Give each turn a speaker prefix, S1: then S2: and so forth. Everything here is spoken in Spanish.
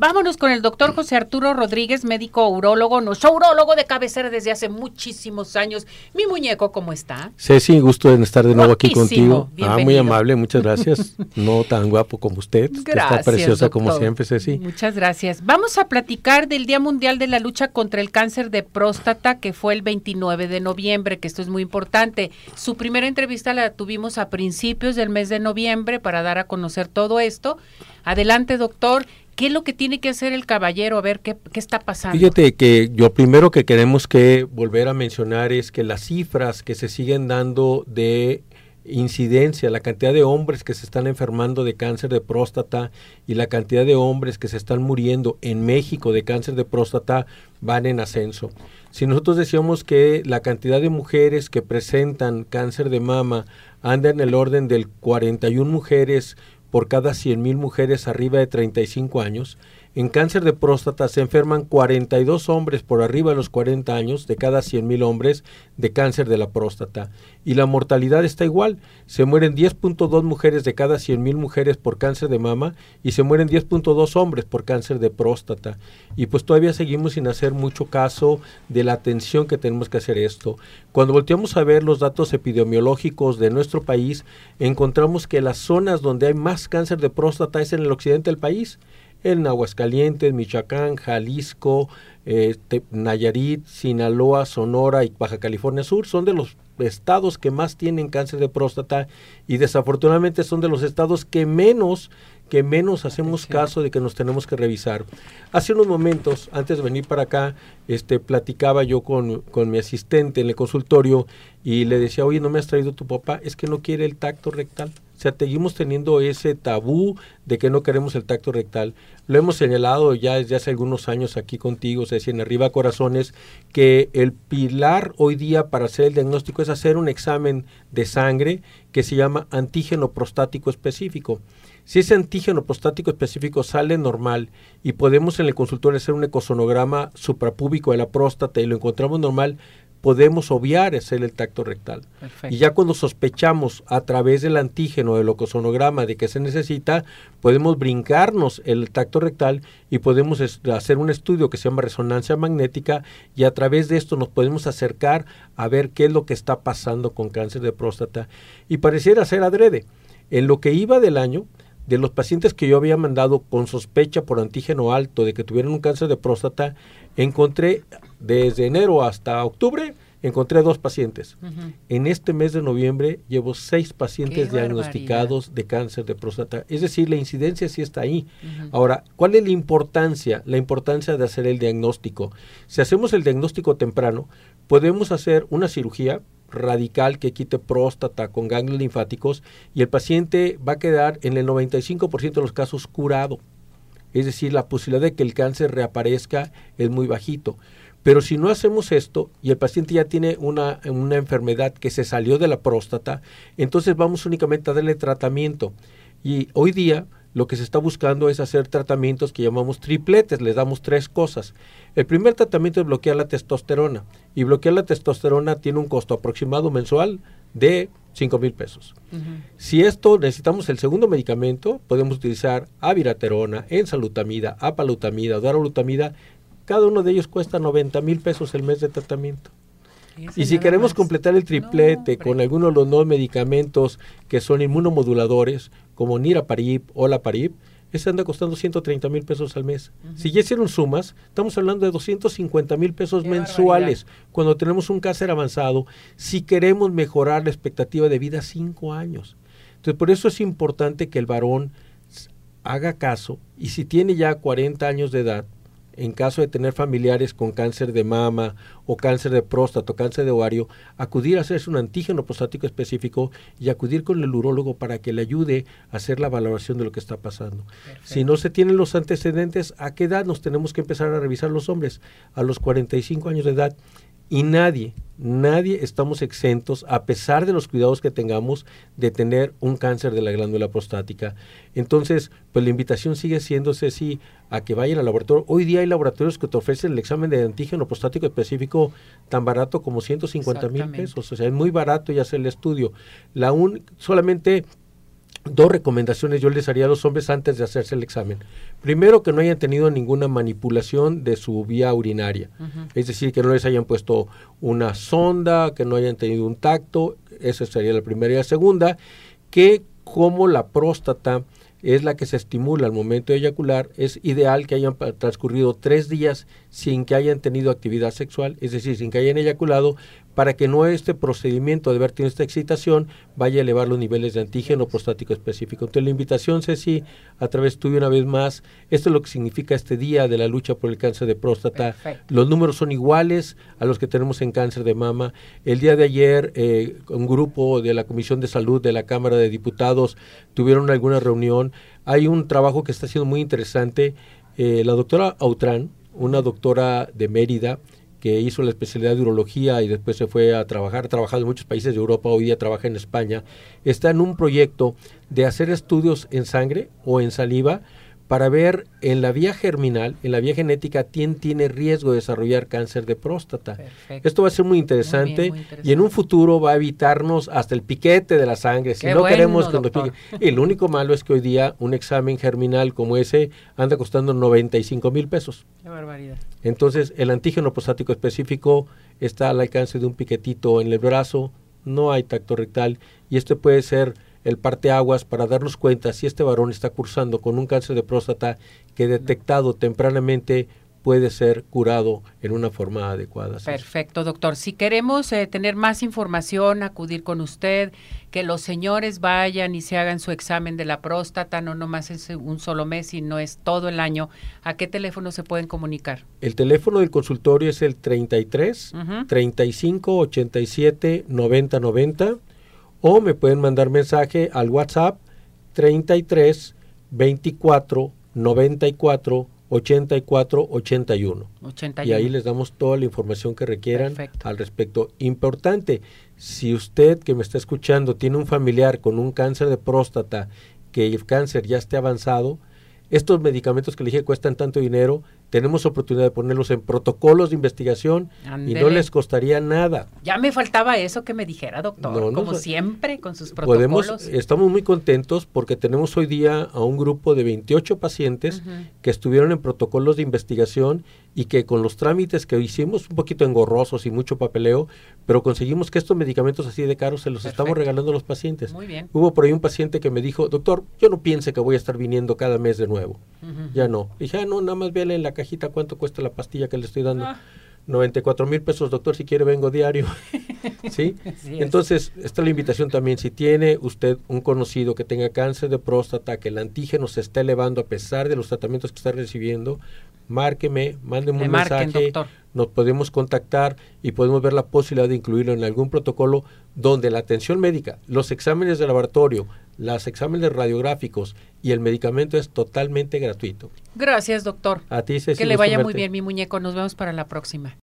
S1: Vámonos con el doctor José Arturo Rodríguez, médico urólogo, nuestro urólogo de cabecera desde hace muchísimos años. Mi muñeco, ¿cómo está?
S2: Ceci, gusto en estar de nuevo aquí contigo. Ah, muy amable, muchas gracias. no tan guapo como usted,
S1: gracias,
S2: está preciosa como siempre, Ceci.
S1: Muchas gracias. Vamos a platicar del Día Mundial de la Lucha contra el Cáncer de Próstata, que fue el 29 de noviembre, que esto es muy importante. Su primera entrevista la tuvimos a principios del mes de noviembre para dar a conocer todo esto. Adelante, doctor. ¿Qué es lo que tiene que hacer el caballero? A ver qué, está pasando.
S2: Fíjate que lo primero que queremos que volver a mencionar es que las cifras que se siguen dando de incidencia, la cantidad de hombres que se están enfermando de cáncer de próstata y la cantidad de hombres que se están muriendo en México de cáncer de próstata van en ascenso. Si nosotros decíamos que la cantidad de mujeres que presentan cáncer de mama anda en el orden del 41 mujeres por cada 100.000 mujeres arriba de 35 años. En cáncer de próstata se enferman 42 hombres por arriba de los 40 años de cada 100.000 hombres de cáncer de la próstata. Y la mortalidad está igual. Se mueren 10.2 mujeres de cada 100.000 mujeres por cáncer de mama y se mueren 10.2 hombres por cáncer de próstata. Y pues todavía seguimos sin hacer mucho caso de la atención que tenemos que hacer esto. Cuando volteamos a ver los datos epidemiológicos de nuestro país, encontramos que las zonas donde hay más cáncer de próstata es en el occidente del país en Aguascalientes, Michoacán, Jalisco, eh, Nayarit, Sinaloa, Sonora y Baja California Sur son de los estados que más tienen cáncer de próstata y desafortunadamente son de los estados que menos que menos hacemos caso de que nos tenemos que revisar. Hace unos momentos, antes de venir para acá, este, platicaba yo con, con mi asistente en el consultorio y le decía, oye, ¿no me has traído tu papá? Es que no quiere el tacto rectal. O sea, seguimos teniendo ese tabú de que no queremos el tacto rectal. Lo hemos señalado ya desde hace algunos años aquí contigo, Ceci, en Arriba Corazones, que el pilar hoy día para hacer el diagnóstico es hacer un examen de sangre que se llama antígeno prostático específico. Si ese antígeno prostático específico sale normal y podemos en el consultorio hacer un ecosonograma suprapúbico de la próstata y lo encontramos normal, podemos obviar hacer el tacto rectal. Y ya cuando sospechamos a través del antígeno del ocosonograma de que se necesita, podemos brincarnos el tacto rectal y podemos hacer un estudio que se llama resonancia magnética y a través de esto nos podemos acercar a ver qué es lo que está pasando con cáncer de próstata. Y pareciera ser adrede. En lo que iba del año, de los pacientes que yo había mandado con sospecha por antígeno alto de que tuvieran un cáncer de próstata, encontré desde enero hasta octubre, encontré dos pacientes. En este mes de noviembre llevo seis pacientes diagnosticados de cáncer de próstata. Es decir, la incidencia sí está ahí. Ahora, ¿cuál es la importancia? La importancia de hacer el diagnóstico. Si hacemos el diagnóstico temprano, podemos hacer una cirugía radical que quite próstata con ganglios linfáticos y el paciente va a quedar en el 95% de los casos curado. Es decir, la posibilidad de que el cáncer reaparezca es muy bajito. Pero si no hacemos esto y el paciente ya tiene una, una enfermedad que se salió de la próstata, entonces vamos únicamente a darle tratamiento. Y hoy día lo que se está buscando es hacer tratamientos que llamamos tripletes, les damos tres cosas. El primer tratamiento es bloquear la testosterona y bloquear la testosterona tiene un costo aproximado mensual de 5 mil pesos. Si esto necesitamos el segundo medicamento, podemos utilizar aviraterona, ensalutamida, apalutamida, darolutamida. Cada uno de ellos cuesta 90 mil pesos el mes de tratamiento. Y si queremos completar el triplete con algunos de los nuevos medicamentos que son inmunomoduladores, como Niraparib o Laparib, ese anda costando 130 mil pesos al mes. Si ya hicieron sumas, estamos hablando de 250 mil pesos mensuales cuando tenemos un cáncer avanzado, si queremos mejorar la expectativa de vida cinco años. Entonces, por eso es importante que el varón haga caso y si tiene ya 40 años de edad, en caso de tener familiares con cáncer de mama o cáncer de próstata o cáncer de ovario, acudir a hacerse un antígeno prostático específico y acudir con el urólogo para que le ayude a hacer la valoración de lo que está pasando. Si no se tienen los antecedentes, ¿a qué edad nos tenemos que empezar a revisar los hombres? A los 45 años de edad. Y nadie, nadie estamos exentos, a pesar de los cuidados que tengamos, de tener un cáncer de la glándula prostática. Entonces, pues la invitación sigue siendo, Ceci, a que vayan al laboratorio. Hoy día hay laboratorios que te ofrecen el examen de antígeno prostático específico tan barato como 150 mil pesos. O sea, es muy barato y hacer el estudio. La un, solamente dos recomendaciones yo les haría a los hombres antes de hacerse el examen. Primero, que no hayan tenido ninguna manipulación de su vía urinaria. Es decir, que no les hayan puesto una sonda, que no hayan tenido un tacto. Esa sería la primera. Y la segunda, que como la próstata es la que se estimula al momento de eyacular, es ideal que hayan transcurrido tres días sin que hayan tenido actividad sexual, es decir, sin que hayan eyaculado, para que no este procedimiento de haber tenido esta excitación vaya a elevar los niveles de antígeno prostático específico. Entonces la invitación, Ceci, a través tuyo una vez más, esto es lo que significa este día de la lucha por el cáncer de próstata. Los números son iguales a los que tenemos en cáncer de mama. El día de ayer, eh, un grupo de la Comisión de Salud de la Cámara de Diputados tuvieron alguna reunión. Hay un trabajo que está siendo muy interesante. Eh, la doctora Autran, una doctora de Mérida, que hizo la especialidad de urología y después se fue a trabajar, ha trabajado en muchos países de Europa, hoy día trabaja en España, está en un proyecto de hacer estudios en sangre o en saliva para ver en la vía germinal, en la vía genética, quién tiene riesgo de desarrollar cáncer de próstata. Esto va a ser muy interesante, y en un futuro va a evitarnos hasta el piquete de la sangre. Si no queremos que nos pique. Y lo único malo es que hoy día un examen germinal como ese anda costando 95 mil pesos.
S1: Qué barbaridad.
S2: Entonces, el antígeno prostático específico está al alcance de un piquetito en el brazo, no hay tacto rectal, y este puede ser el parteaguas para darnos cuenta si este varón está cursando con un cáncer de próstata que detectado tempranamente puede ser curado en una forma adecuada.
S1: Perfecto, doctor. Si queremos eh, tener más información, acudir con usted, que los señores vayan y se hagan su examen de la próstata, no nomás es un solo mes, sino es todo el año, ¿a qué teléfono se pueden comunicar?
S2: El teléfono del consultorio es el 33 35 87 90 90 o me pueden mandar mensaje al WhatsApp 33 24 94 84 81. Y ahí les damos toda la información que requieran al respecto. Importante, si usted que me está escuchando tiene un familiar con un cáncer de próstata, que el cáncer ya esté avanzado, estos medicamentos que le dije cuestan tanto dinero, tenemos oportunidad de ponerlos en protocolos de investigación y no les costaría nada.
S1: Ya me faltaba eso que me dijera, doctor, como siempre con sus protocolos.
S2: Podemos, estamos muy contentos porque tenemos hoy día a un grupo de 28 pacientes que estuvieron en protocolos de investigación y que con los trámites que hicimos, un poquito engorrosos y mucho papeleo, pero conseguimos que estos medicamentos así de caros se los estamos regalando a los pacientes.
S1: Muy bien.
S2: Hubo por ahí un paciente que me dijo, doctor, yo no piense que voy a estar viniendo cada mes de nuevo. Ya no. dije, ah, no, nada más véale en la cajita cuánto cuesta la pastilla que le estoy dando. 94 mil pesos, doctor, si quiere vengo diario. ¿Sí? Entonces, esta es la invitación también. Si tiene usted un conocido que tenga cáncer de próstata, que el antígeno se está elevando a pesar de los tratamientos que está recibiendo, márqueme, mándeme un mensaje, nos podemos contactar y podemos ver la posibilidad de incluirlo en algún protocolo donde la atención médica, los exámenes de laboratorio, los exámenes radiográficos y el medicamento es totalmente gratuito.
S1: Gracias, doctor.
S2: A ti,
S1: Que le vaya muy bien, mi muñeco. Nos vemos para la próxima.